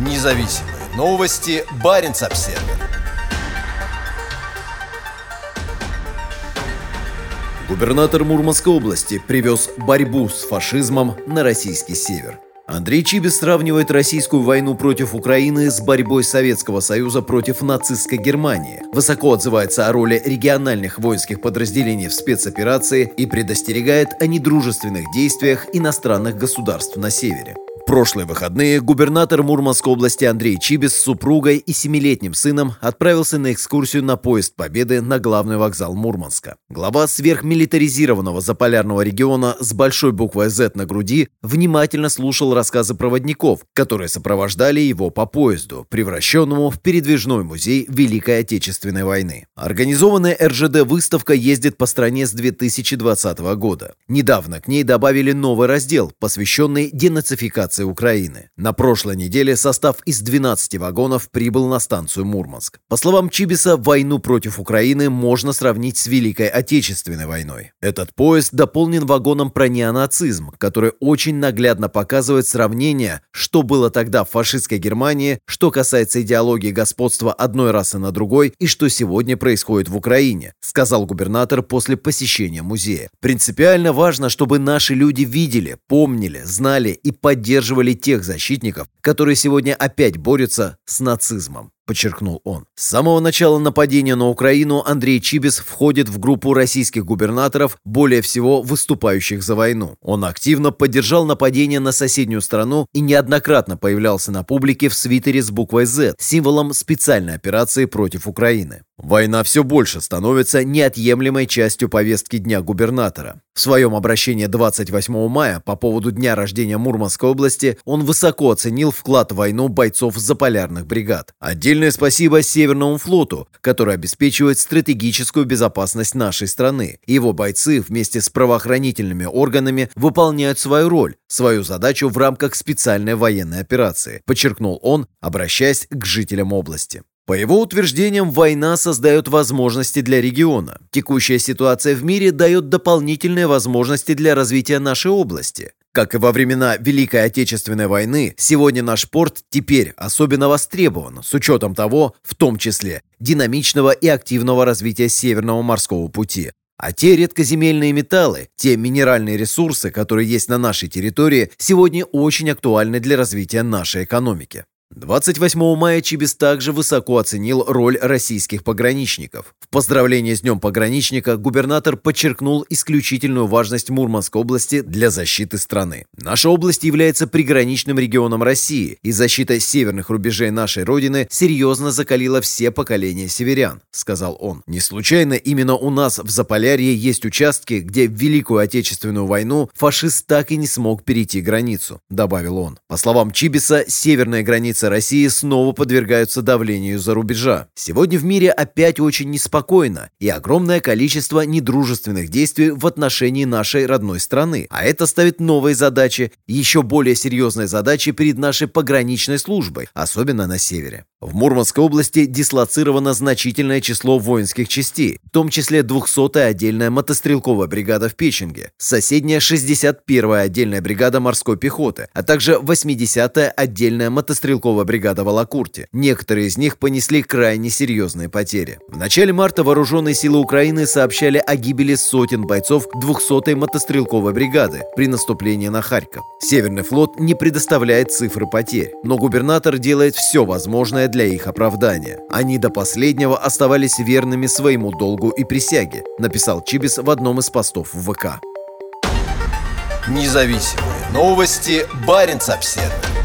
Независимые новости. Барин обсерва Губернатор Мурманской области привез борьбу с фашизмом на российский север. Андрей Чибис сравнивает российскую войну против Украины с борьбой Советского Союза против нацистской Германии, высоко отзывается о роли региональных воинских подразделений в спецоперации и предостерегает о недружественных действиях иностранных государств на севере прошлые выходные губернатор Мурманской области Андрей Чибис с супругой и семилетним сыном отправился на экскурсию на поезд Победы на главный вокзал Мурманска. Глава сверхмилитаризированного заполярного региона с большой буквой «З» на груди внимательно слушал рассказы проводников, которые сопровождали его по поезду, превращенному в передвижной музей Великой Отечественной войны. Организованная РЖД-выставка ездит по стране с 2020 года. Недавно к ней добавили новый раздел, посвященный денацификации Федерации Украины. На прошлой неделе состав из 12 вагонов прибыл на станцию Мурманск. По словам Чибиса, войну против Украины можно сравнить с Великой Отечественной войной. Этот поезд дополнен вагоном про неонацизм, который очень наглядно показывает сравнение, что было тогда в фашистской Германии, что касается идеологии господства одной расы на другой и что сегодня происходит в Украине, сказал губернатор после посещения музея. Принципиально важно, чтобы наши люди видели, помнили, знали и поддерживали поддерживали тех защитников, которые сегодня опять борются с нацизмом подчеркнул он. С самого начала нападения на Украину Андрей Чибис входит в группу российских губернаторов, более всего выступающих за войну. Он активно поддержал нападение на соседнюю страну и неоднократно появлялся на публике в свитере с буквой «З», символом специальной операции против Украины. Война все больше становится неотъемлемой частью повестки Дня губернатора. В своем обращении 28 мая по поводу дня рождения Мурманской области он высоко оценил вклад в войну бойцов заполярных бригад. Отдельное спасибо Северному флоту, который обеспечивает стратегическую безопасность нашей страны. Его бойцы вместе с правоохранительными органами выполняют свою роль, свою задачу в рамках специальной военной операции, подчеркнул он, обращаясь к жителям области. По его утверждениям, война создает возможности для региона. Текущая ситуация в мире дает дополнительные возможности для развития нашей области. Как и во времена Великой Отечественной войны, сегодня наш порт теперь особенно востребован, с учетом того, в том числе, динамичного и активного развития Северного морского пути. А те редкоземельные металлы, те минеральные ресурсы, которые есть на нашей территории, сегодня очень актуальны для развития нашей экономики. 28 мая Чибис также высоко оценил роль российских пограничников. В поздравлении с Днем пограничника губернатор подчеркнул исключительную важность Мурманской области для защиты страны. Наша область является приграничным регионом России, и защита северных рубежей нашей Родины серьезно закалила все поколения северян, сказал он. Не случайно именно у нас в Заполярье есть участки, где в Великую Отечественную войну фашист так и не смог перейти границу, добавил он. По словам Чибиса, северная граница границы России снова подвергаются давлению за рубежа. Сегодня в мире опять очень неспокойно и огромное количество недружественных действий в отношении нашей родной страны. А это ставит новые задачи, еще более серьезные задачи перед нашей пограничной службой, особенно на севере. В Мурманской области дислоцировано значительное число воинских частей, в том числе 200-я отдельная мотострелковая бригада в Печенге, соседняя 61-я отдельная бригада морской пехоты, а также 80-я отдельная мотострелковая бригада в Алакурте. Некоторые из них понесли крайне серьезные потери. В начале марта вооруженные силы Украины сообщали о гибели сотен бойцов 200-й мотострелковой бригады при наступлении на Харьков. Северный флот не предоставляет цифры потерь, но губернатор делает все возможное для их оправдания. Они до последнего оставались верными своему долгу и присяге, написал Чибис в одном из постов в ВК. Независимые новости. Барин обседный.